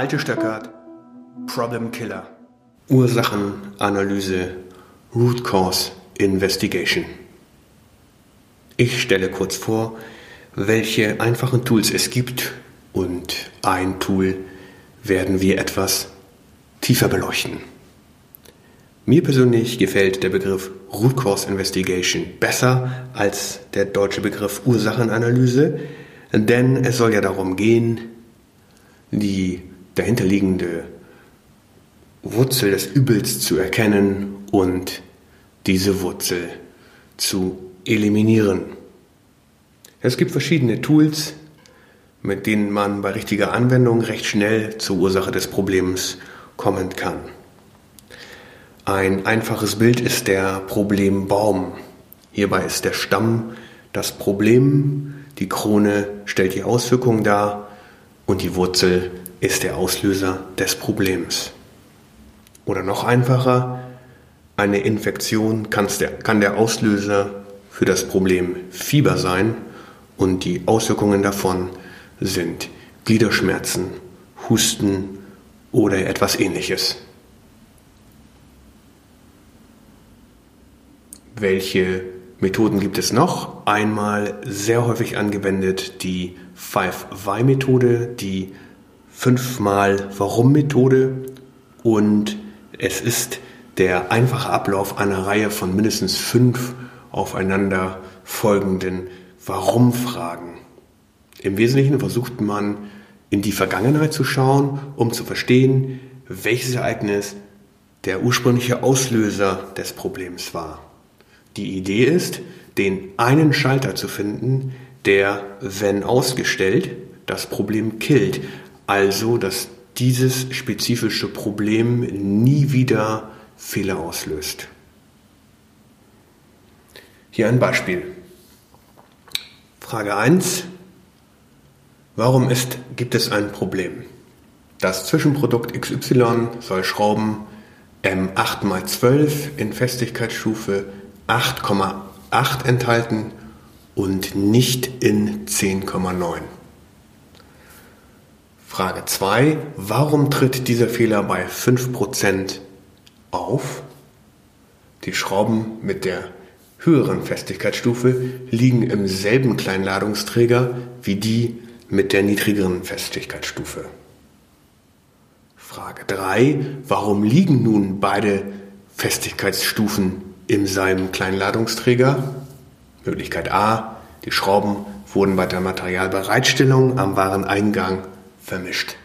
Malte Stöckert, Problem Killer. Ursachenanalyse, Root Cause Investigation. Ich stelle kurz vor, welche einfachen Tools es gibt und ein Tool werden wir etwas tiefer beleuchten. Mir persönlich gefällt der Begriff Root Cause Investigation besser als der deutsche Begriff Ursachenanalyse, denn es soll ja darum gehen, die dahinterliegende Wurzel des Übels zu erkennen und diese Wurzel zu eliminieren. Es gibt verschiedene Tools, mit denen man bei richtiger Anwendung recht schnell zur Ursache des Problems kommen kann. Ein einfaches Bild ist der Problembaum. Hierbei ist der Stamm das Problem, die Krone stellt die Auswirkung dar und die Wurzel ist der Auslöser des Problems. Oder noch einfacher, eine Infektion kann der Auslöser für das Problem Fieber sein und die Auswirkungen davon sind Gliederschmerzen, Husten oder etwas ähnliches. Welche Methoden gibt es noch? Einmal sehr häufig angewendet die 5-Why-Methode, die 5-mal Warum-Methode und es ist der einfache Ablauf einer Reihe von mindestens fünf aufeinander folgenden Warum-Fragen. Im Wesentlichen versucht man in die Vergangenheit zu schauen, um zu verstehen, welches Ereignis der ursprüngliche Auslöser des Problems war. Die Idee ist, den einen Schalter zu finden, der, wenn ausgestellt, das Problem killt. Also, dass dieses spezifische Problem nie wieder Fehler auslöst. Hier ein Beispiel. Frage 1. Warum ist, gibt es ein Problem? Das Zwischenprodukt XY soll Schrauben M8x12 in Festigkeitsstufe 8,8 enthalten und nicht in 10,9. Frage 2. Warum tritt dieser Fehler bei 5% auf? Die Schrauben mit der höheren Festigkeitsstufe liegen im selben Kleinladungsträger wie die mit der niedrigeren Festigkeitsstufe. Frage 3. Warum liegen nun beide Festigkeitsstufen in seinem Kleinladungsträger. Möglichkeit A, die Schrauben wurden bei der Materialbereitstellung am Wareneingang vermischt.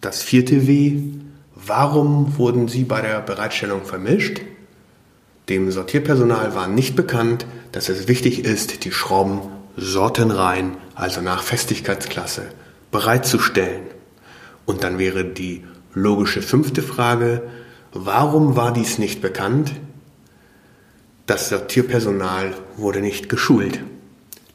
Das vierte W, warum wurden sie bei der Bereitstellung vermischt? Dem Sortierpersonal war nicht bekannt, dass es wichtig ist, die Schrauben sortenrein, also nach Festigkeitsklasse, bereitzustellen. Und dann wäre die logische fünfte Frage, Warum war dies nicht bekannt? Das Sortierpersonal wurde nicht geschult.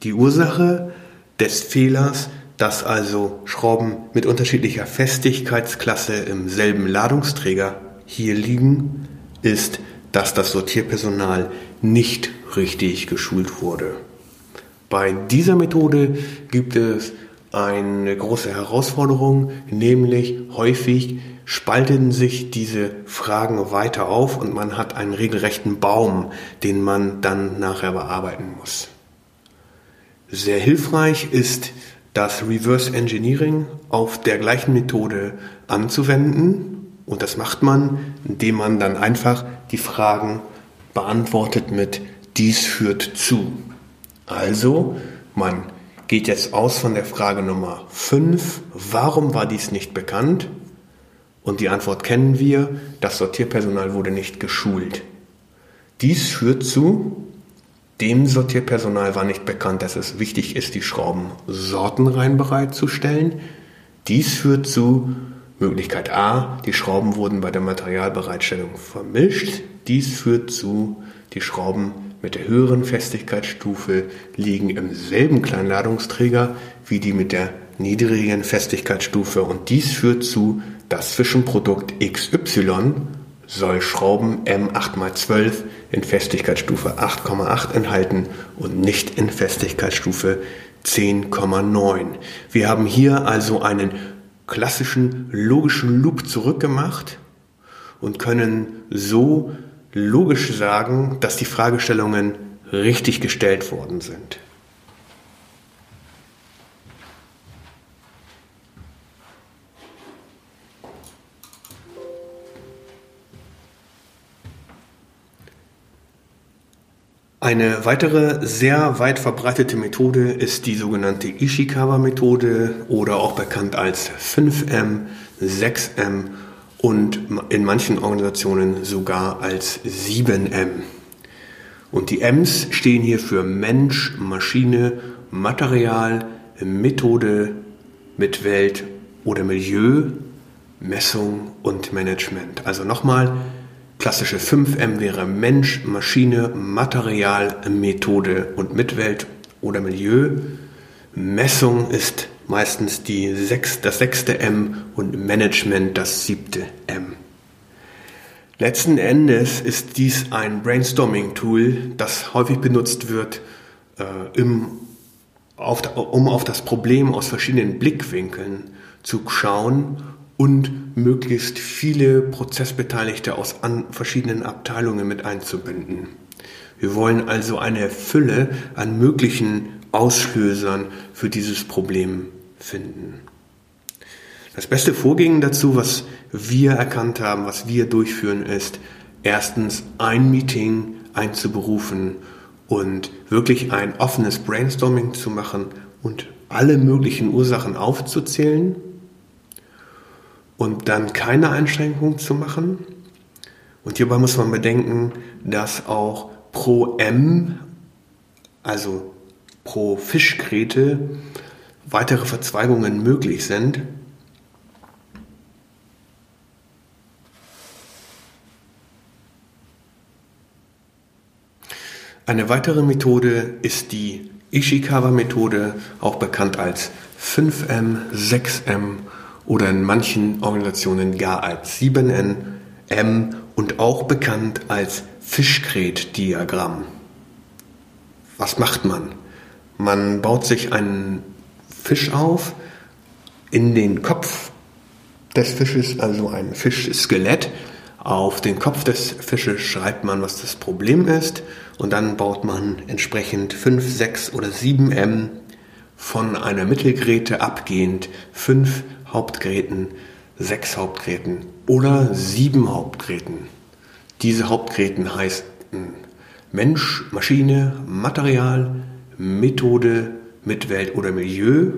Die Ursache des Fehlers, dass also Schrauben mit unterschiedlicher Festigkeitsklasse im selben Ladungsträger hier liegen, ist, dass das Sortierpersonal nicht richtig geschult wurde. Bei dieser Methode gibt es eine große Herausforderung, nämlich häufig spalten sich diese Fragen weiter auf und man hat einen regelrechten Baum, den man dann nachher bearbeiten muss. Sehr hilfreich ist das Reverse Engineering auf der gleichen Methode anzuwenden und das macht man, indem man dann einfach die Fragen beantwortet mit dies führt zu. Also, man geht jetzt aus von der Frage Nummer 5, warum war dies nicht bekannt? Und die Antwort kennen wir, das Sortierpersonal wurde nicht geschult. Dies führt zu, dem Sortierpersonal war nicht bekannt, dass es wichtig ist, die Schrauben sortenrein bereitzustellen. Dies führt zu Möglichkeit A, die Schrauben wurden bei der Materialbereitstellung vermischt. Dies führt zu, die Schrauben mit der höheren Festigkeitsstufe liegen im selben Kleinladungsträger wie die mit der niedrigen Festigkeitsstufe und dies führt zu, das Zwischenprodukt XY soll Schrauben M8x12 in Festigkeitsstufe 8,8 enthalten und nicht in Festigkeitsstufe 10,9. Wir haben hier also einen klassischen logischen Loop zurückgemacht und können so logisch sagen, dass die Fragestellungen richtig gestellt worden sind. Eine weitere sehr weit verbreitete Methode ist die sogenannte Ishikawa-Methode oder auch bekannt als 5M, 6M und in manchen Organisationen sogar als 7M. Und die M's stehen hier für Mensch, Maschine, Material, Methode, Mitwelt oder Milieu, Messung und Management. Also nochmal, Klassische 5M wäre Mensch, Maschine, Material, Methode und Mitwelt oder Milieu. Messung ist meistens die sechs, das sechste M und Management das siebte M. Letzten Endes ist dies ein Brainstorming-Tool, das häufig benutzt wird, äh, im, auf, um auf das Problem aus verschiedenen Blickwinkeln zu schauen und möglichst viele Prozessbeteiligte aus verschiedenen Abteilungen mit einzubinden. Wir wollen also eine Fülle an möglichen Auslösern für dieses Problem finden. Das beste Vorgehen dazu, was wir erkannt haben, was wir durchführen, ist erstens ein Meeting einzuberufen und wirklich ein offenes Brainstorming zu machen und alle möglichen Ursachen aufzuzählen und dann keine Einschränkungen zu machen. Und hierbei muss man bedenken, dass auch pro M, also pro Fischgräte, weitere Verzweigungen möglich sind. Eine weitere Methode ist die Ishikawa-Methode, auch bekannt als 5M, 6M oder in manchen Organisationen gar als 7N, M und auch bekannt als Fischgrätdiagramm. Was macht man? Man baut sich einen Fisch auf, in den Kopf des Fisches, also ein Fischskelett. Auf den Kopf des Fisches schreibt man, was das Problem ist und dann baut man entsprechend 5, 6 oder 7 M von einer Mittelgräte abgehend 5 Hauptgräten, sechs Hauptgräten oder sieben Hauptgräten. Diese Hauptgräten heißen Mensch, Maschine, Material, Methode, Mitwelt oder Milieu.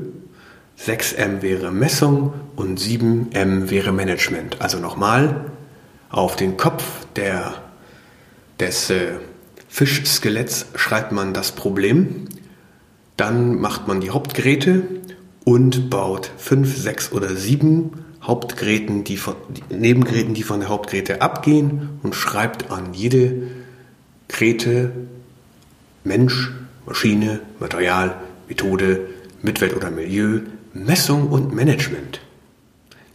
6M wäre Messung und 7M wäre Management. Also nochmal, auf den Kopf der, des äh, Fischskeletts schreibt man das Problem, dann macht man die Hauptgeräte und baut fünf, sechs oder sieben Hauptgeräten, die von, Nebengeräten, die von der Hauptgeräte abgehen und schreibt an jede Geräte Mensch, Maschine, Material, Methode, Mitwelt oder Milieu, Messung und Management.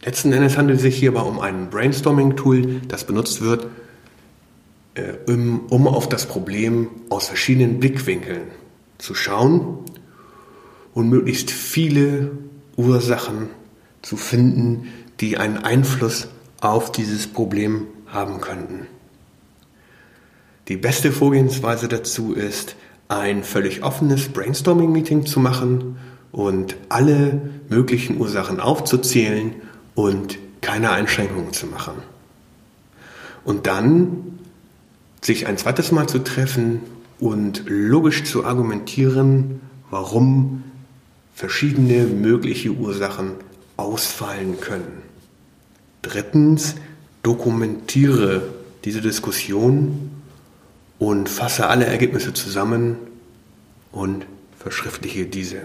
Letzten Endes handelt es sich hierbei um ein Brainstorming-Tool, das benutzt wird, äh, um auf das Problem aus verschiedenen Blickwinkeln zu schauen und möglichst viele Ursachen zu finden, die einen Einfluss auf dieses Problem haben könnten. Die beste Vorgehensweise dazu ist, ein völlig offenes Brainstorming-Meeting zu machen und alle möglichen Ursachen aufzuzählen und keine Einschränkungen zu machen. Und dann sich ein zweites Mal zu treffen und logisch zu argumentieren, warum verschiedene mögliche Ursachen ausfallen können. Drittens, dokumentiere diese Diskussion und fasse alle Ergebnisse zusammen und verschriftliche diese.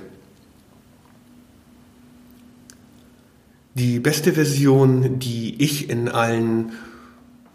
Die beste Version, die ich in allen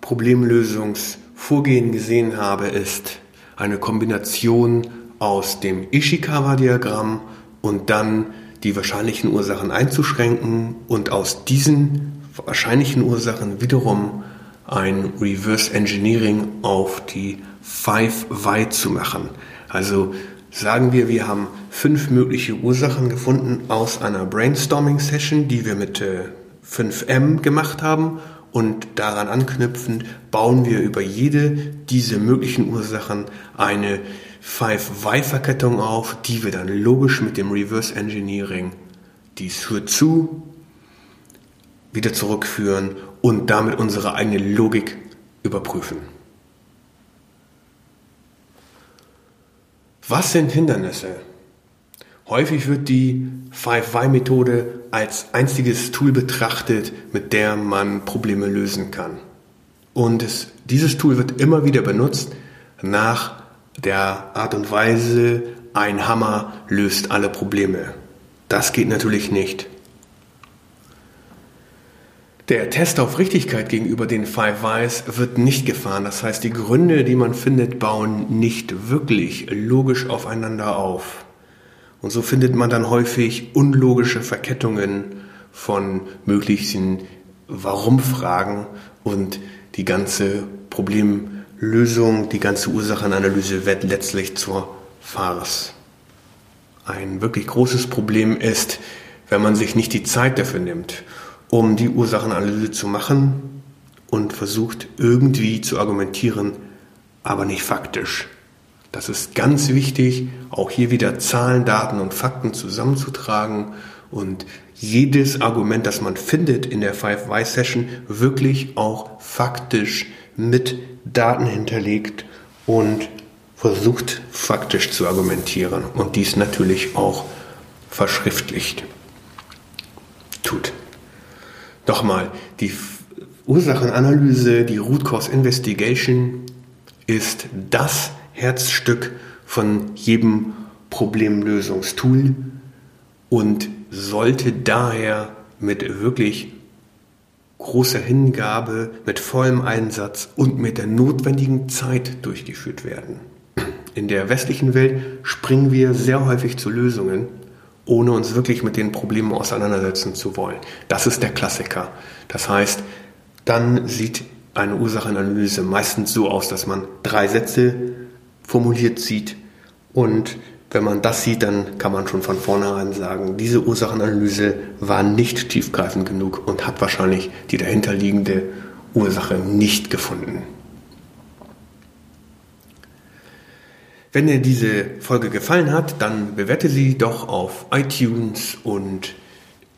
Problemlösungsvorgehen gesehen habe, ist eine Kombination aus dem Ishikawa-Diagramm und dann die wahrscheinlichen Ursachen einzuschränken und aus diesen wahrscheinlichen Ursachen wiederum ein Reverse Engineering auf die Five Why zu machen. Also sagen wir, wir haben fünf mögliche Ursachen gefunden aus einer Brainstorming-Session, die wir mit äh, 5M gemacht haben. Und daran anknüpfend bauen wir über jede dieser möglichen Ursachen eine 5-Y-Verkettung auf, die wir dann logisch mit dem Reverse Engineering, dies führt zu, wieder zurückführen und damit unsere eigene Logik überprüfen. Was sind Hindernisse? Häufig wird die 5Y-Methode als einziges Tool betrachtet, mit der man Probleme lösen kann. Und es, dieses Tool wird immer wieder benutzt nach der Art und Weise, ein Hammer löst alle Probleme. Das geht natürlich nicht. Der Test auf Richtigkeit gegenüber den Five Whys wird nicht gefahren. Das heißt, die Gründe, die man findet, bauen nicht wirklich logisch aufeinander auf. Und so findet man dann häufig unlogische Verkettungen von möglichen Warum-Fragen und die ganze Problemlösung, die ganze Ursachenanalyse wird letztlich zur Farce. Ein wirklich großes Problem ist, wenn man sich nicht die Zeit dafür nimmt um die Ursachenanalyse zu machen und versucht irgendwie zu argumentieren, aber nicht faktisch. Das ist ganz wichtig, auch hier wieder Zahlen, Daten und Fakten zusammenzutragen und jedes Argument, das man findet in der 5Y-Session, wirklich auch faktisch mit Daten hinterlegt und versucht faktisch zu argumentieren und dies natürlich auch verschriftlicht tut. Nochmal, die Ursachenanalyse, die Root Cause Investigation ist das Herzstück von jedem Problemlösungstool und sollte daher mit wirklich großer Hingabe, mit vollem Einsatz und mit der notwendigen Zeit durchgeführt werden. In der westlichen Welt springen wir sehr häufig zu Lösungen, ohne uns wirklich mit den Problemen auseinandersetzen zu wollen. Das ist der Klassiker. Das heißt, dann sieht eine Ursachenanalyse meistens so aus, dass man drei Sätze formuliert sieht und wenn man das sieht, dann kann man schon von vornherein sagen, diese Ursachenanalyse war nicht tiefgreifend genug und hat wahrscheinlich die dahinterliegende Ursache nicht gefunden. Wenn dir diese Folge gefallen hat, dann bewerte sie doch auf iTunes und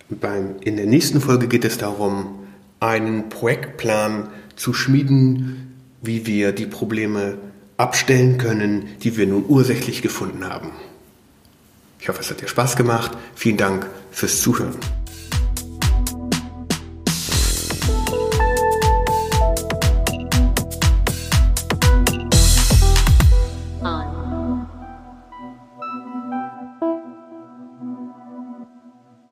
beim, in der nächsten Folge geht es darum, einen Projektplan zu schmieden, wie wir die Probleme abstellen können, die wir nun ursächlich gefunden haben. Ich hoffe, es hat dir Spaß gemacht. Vielen Dank fürs Zuhören.